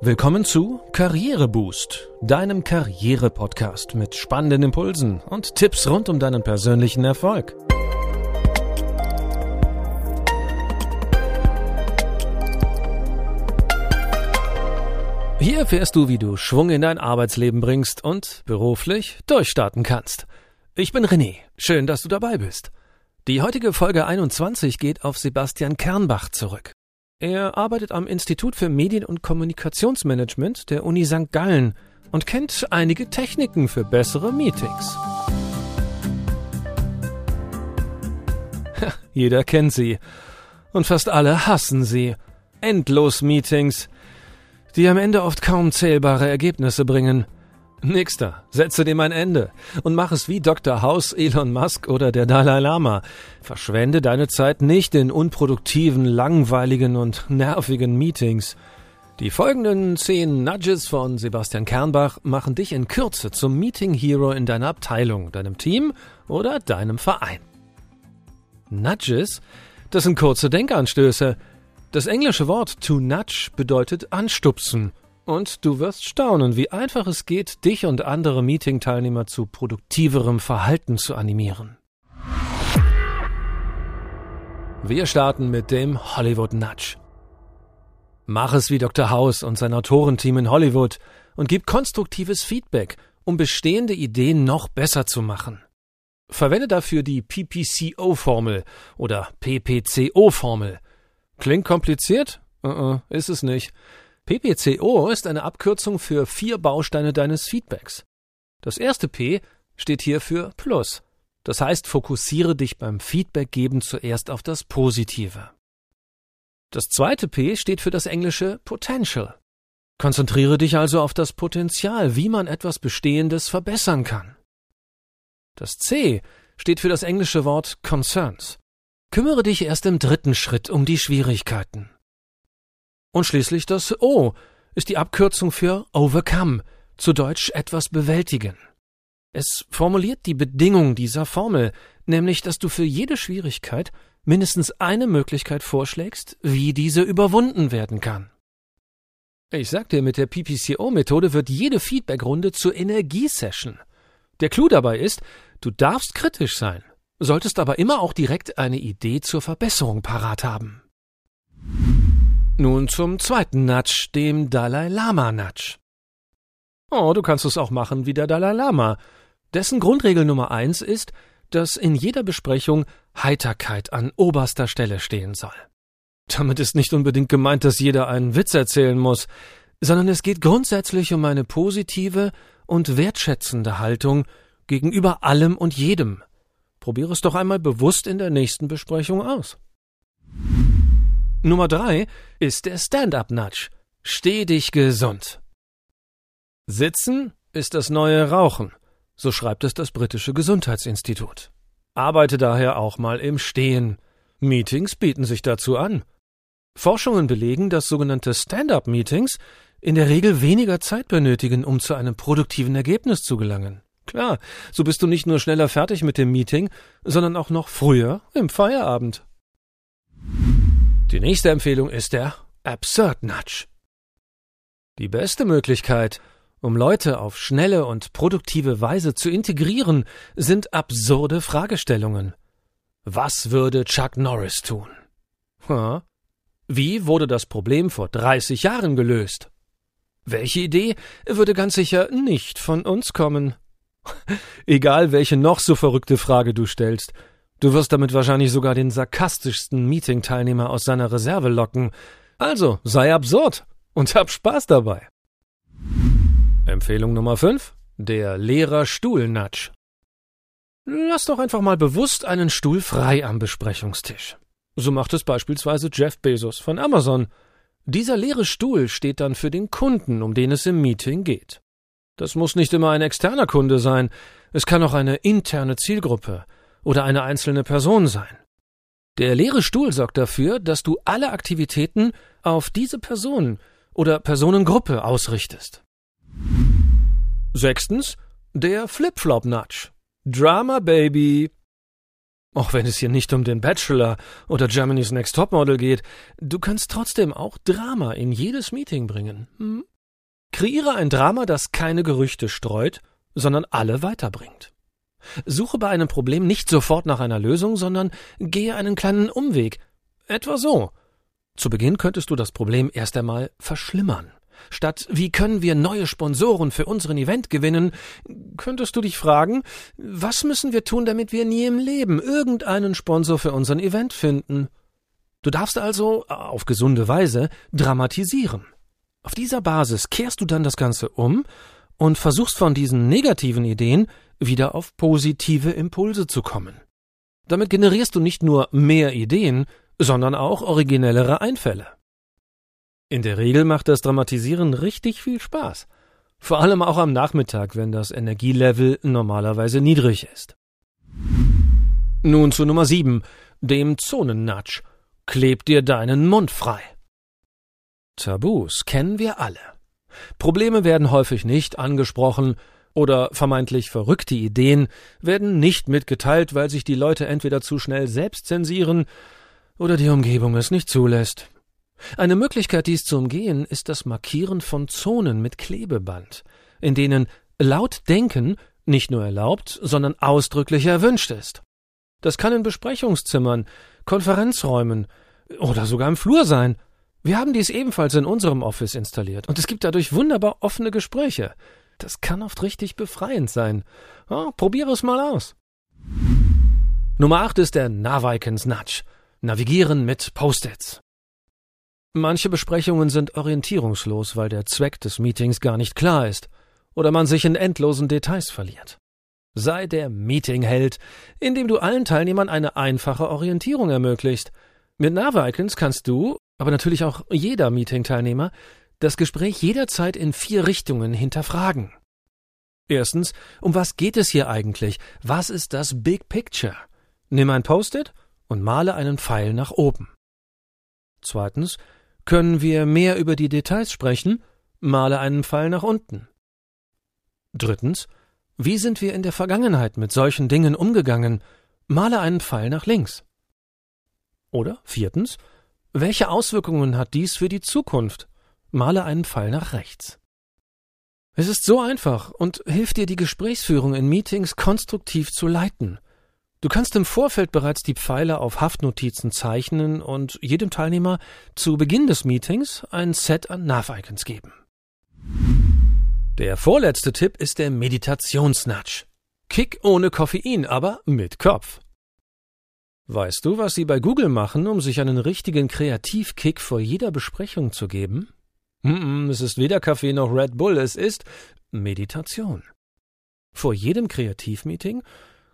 Willkommen zu Karriereboost, deinem Karriere-Podcast mit spannenden Impulsen und Tipps rund um deinen persönlichen Erfolg. Hier erfährst du, wie du Schwung in dein Arbeitsleben bringst und beruflich durchstarten kannst. Ich bin René, schön, dass du dabei bist. Die heutige Folge 21 geht auf Sebastian Kernbach zurück. Er arbeitet am Institut für Medien- und Kommunikationsmanagement der Uni St. Gallen und kennt einige Techniken für bessere Meetings. Jeder kennt sie. Und fast alle hassen sie. Endlos Meetings, die am Ende oft kaum zählbare Ergebnisse bringen. Nächster, setze dem ein Ende und mach es wie Dr. House, Elon Musk oder der Dalai Lama. Verschwende deine Zeit nicht in unproduktiven, langweiligen und nervigen Meetings. Die folgenden zehn Nudges von Sebastian Kernbach machen dich in Kürze zum Meeting Hero in deiner Abteilung, deinem Team oder deinem Verein. Nudges? Das sind kurze Denkanstöße. Das englische Wort to nudge bedeutet anstupsen – und du wirst staunen, wie einfach es geht, dich und andere Meeting-Teilnehmer zu produktiverem Verhalten zu animieren. Wir starten mit dem Hollywood Nudge. Mach es wie Dr. House und sein Autorenteam in Hollywood und gib konstruktives Feedback, um bestehende Ideen noch besser zu machen. Verwende dafür die PPCO-Formel oder PPCO-Formel. Klingt kompliziert? Uh -uh, ist es nicht. PPCO ist eine Abkürzung für vier Bausteine deines Feedbacks. Das erste P steht hier für Plus. Das heißt, fokussiere dich beim Feedbackgeben zuerst auf das Positive. Das zweite P steht für das englische Potential. Konzentriere dich also auf das Potenzial, wie man etwas Bestehendes verbessern kann. Das C steht für das englische Wort Concerns. Kümmere dich erst im dritten Schritt um die Schwierigkeiten. Und schließlich das O ist die Abkürzung für overcome, zu Deutsch etwas bewältigen. Es formuliert die Bedingung dieser Formel, nämlich dass du für jede Schwierigkeit mindestens eine Möglichkeit vorschlägst, wie diese überwunden werden kann. Ich sag dir, mit der PPCO-Methode wird jede Feedbackrunde zur Energiesession. Der Clou dabei ist, du darfst kritisch sein, solltest aber immer auch direkt eine Idee zur Verbesserung parat haben. Nun zum zweiten Natsch, dem Dalai Lama Natsch. Oh, du kannst es auch machen wie der Dalai Lama. Dessen Grundregel Nummer eins ist, dass in jeder Besprechung Heiterkeit an oberster Stelle stehen soll. Damit ist nicht unbedingt gemeint, dass jeder einen Witz erzählen muss, sondern es geht grundsätzlich um eine positive und wertschätzende Haltung gegenüber allem und jedem. Probiere es doch einmal bewusst in der nächsten Besprechung aus. Nummer drei ist der Stand-up-Nudge. Steh dich gesund. Sitzen ist das neue Rauchen, so schreibt es das britische Gesundheitsinstitut. Arbeite daher auch mal im Stehen. Meetings bieten sich dazu an. Forschungen belegen, dass sogenannte Stand-up-Meetings in der Regel weniger Zeit benötigen, um zu einem produktiven Ergebnis zu gelangen. Klar, so bist du nicht nur schneller fertig mit dem Meeting, sondern auch noch früher im Feierabend. Die nächste Empfehlung ist der Absurd Nudge. Die beste Möglichkeit, um Leute auf schnelle und produktive Weise zu integrieren, sind absurde Fragestellungen. Was würde Chuck Norris tun? Wie wurde das Problem vor 30 Jahren gelöst? Welche Idee würde ganz sicher nicht von uns kommen? Egal welche noch so verrückte Frage du stellst, Du wirst damit wahrscheinlich sogar den sarkastischsten Meeting-Teilnehmer aus seiner Reserve locken. Also, sei absurd und hab Spaß dabei. Empfehlung Nummer 5. Der Lehrer-Stuhl-Nudge. Lass doch einfach mal bewusst einen Stuhl frei am Besprechungstisch. So macht es beispielsweise Jeff Bezos von Amazon. Dieser leere Stuhl steht dann für den Kunden, um den es im Meeting geht. Das muss nicht immer ein externer Kunde sein, es kann auch eine interne Zielgruppe, oder eine einzelne Person sein. Der leere Stuhl sorgt dafür, dass du alle Aktivitäten auf diese Person oder Personengruppe ausrichtest. Sechstens, der Flip-Flop-Nudge. Drama Baby. Auch wenn es hier nicht um den Bachelor oder Germany's Next Topmodel geht, du kannst trotzdem auch Drama in jedes Meeting bringen. Hm? Kreiere ein Drama, das keine Gerüchte streut, sondern alle weiterbringt. Suche bei einem Problem nicht sofort nach einer Lösung, sondern gehe einen kleinen Umweg. Etwa so. Zu Beginn könntest du das Problem erst einmal verschlimmern. Statt wie können wir neue Sponsoren für unseren Event gewinnen, könntest du dich fragen, was müssen wir tun, damit wir nie im Leben irgendeinen Sponsor für unseren Event finden? Du darfst also auf gesunde Weise dramatisieren. Auf dieser Basis kehrst du dann das Ganze um und versuchst von diesen negativen Ideen wieder auf positive Impulse zu kommen. Damit generierst du nicht nur mehr Ideen, sondern auch originellere Einfälle. In der Regel macht das Dramatisieren richtig viel Spaß. Vor allem auch am Nachmittag, wenn das Energielevel normalerweise niedrig ist. Nun zu Nummer 7, dem Zonennatsch. Kleb dir deinen Mund frei. Tabus kennen wir alle. Probleme werden häufig nicht angesprochen oder vermeintlich verrückte Ideen werden nicht mitgeteilt, weil sich die Leute entweder zu schnell selbst zensieren oder die Umgebung es nicht zulässt. Eine Möglichkeit, dies zu umgehen, ist das Markieren von Zonen mit Klebeband, in denen laut Denken nicht nur erlaubt, sondern ausdrücklich erwünscht ist. Das kann in Besprechungszimmern, Konferenzräumen oder sogar im Flur sein. Wir haben dies ebenfalls in unserem Office installiert und es gibt dadurch wunderbar offene Gespräche. Das kann oft richtig befreiend sein. Oh, probiere es mal aus. Nummer 8 ist der Navikens Nudge. Navigieren mit Post-its. Manche Besprechungen sind orientierungslos, weil der Zweck des Meetings gar nicht klar ist oder man sich in endlosen Details verliert. Sei der Meetingheld, indem du allen Teilnehmern eine einfache Orientierung ermöglicht. Mit Navicons kannst du, aber natürlich auch jeder Meeting-Teilnehmer, das Gespräch jederzeit in vier Richtungen hinterfragen. Erstens, um was geht es hier eigentlich? Was ist das Big Picture? Nimm ein Post-it und male einen Pfeil nach oben. Zweitens, können wir mehr über die Details sprechen? Male einen Pfeil nach unten. Drittens, wie sind wir in der Vergangenheit mit solchen Dingen umgegangen? Male einen Pfeil nach links. Oder viertens, welche Auswirkungen hat dies für die Zukunft? Male einen Pfeil nach rechts. Es ist so einfach und hilft dir, die Gesprächsführung in Meetings konstruktiv zu leiten. Du kannst im Vorfeld bereits die Pfeile auf Haftnotizen zeichnen und jedem Teilnehmer zu Beginn des Meetings ein Set an Nav-Icons geben. Der vorletzte Tipp ist der Meditationsnudge. Kick ohne Koffein, aber mit Kopf. Weißt du, was sie bei Google machen, um sich einen richtigen Kreativkick vor jeder Besprechung zu geben? Es ist weder Kaffee noch Red Bull, es ist Meditation. Vor jedem Kreativmeeting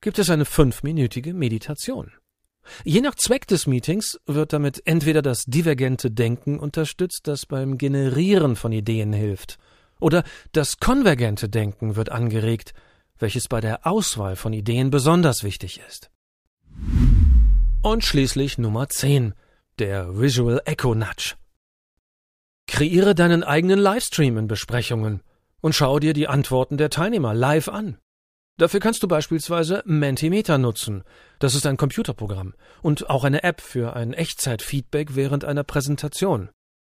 gibt es eine fünfminütige Meditation. Je nach Zweck des Meetings wird damit entweder das divergente Denken unterstützt, das beim Generieren von Ideen hilft, oder das konvergente Denken wird angeregt, welches bei der Auswahl von Ideen besonders wichtig ist. Und schließlich Nummer 10, der Visual Echo Nudge. Kreiere deinen eigenen Livestream in Besprechungen und schau dir die Antworten der Teilnehmer live an. Dafür kannst du beispielsweise Mentimeter nutzen. Das ist ein Computerprogramm und auch eine App für ein Echtzeitfeedback während einer Präsentation.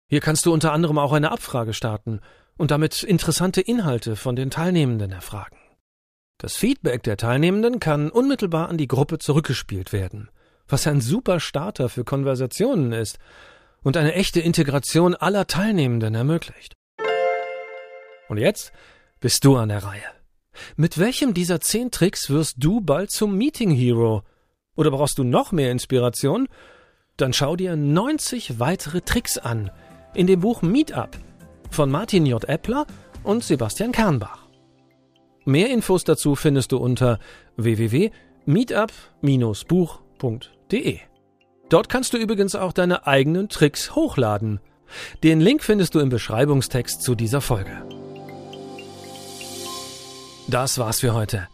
Hier kannst du unter anderem auch eine Abfrage starten und damit interessante Inhalte von den Teilnehmenden erfragen. Das Feedback der Teilnehmenden kann unmittelbar an die Gruppe zurückgespielt werden, was ein super Starter für Konversationen ist und eine echte Integration aller Teilnehmenden ermöglicht. Und jetzt bist du an der Reihe. Mit welchem dieser zehn Tricks wirst du bald zum Meeting Hero? Oder brauchst du noch mehr Inspiration? Dann schau dir 90 weitere Tricks an in dem Buch Meetup von Martin J. Eppler und Sebastian Kernbach. Mehr Infos dazu findest du unter www.meetup-buch.de. Dort kannst du übrigens auch deine eigenen Tricks hochladen. Den Link findest du im Beschreibungstext zu dieser Folge. Das war's für heute.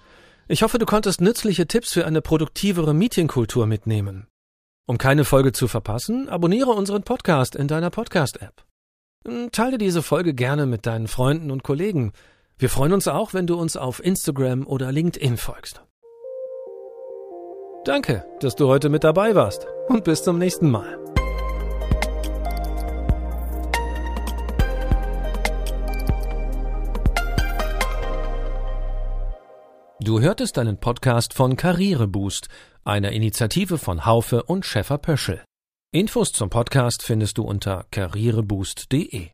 Ich hoffe, du konntest nützliche Tipps für eine produktivere Meetingkultur mitnehmen. Um keine Folge zu verpassen, abonniere unseren Podcast in deiner Podcast-App. Teile diese Folge gerne mit deinen Freunden und Kollegen. Wir freuen uns auch, wenn du uns auf Instagram oder LinkedIn folgst. Danke, dass du heute mit dabei warst und bis zum nächsten Mal. Du hörtest einen Podcast von Karriereboost, einer Initiative von Haufe und Schäfer Pöschel. Infos zum Podcast findest du unter karriereboost.de.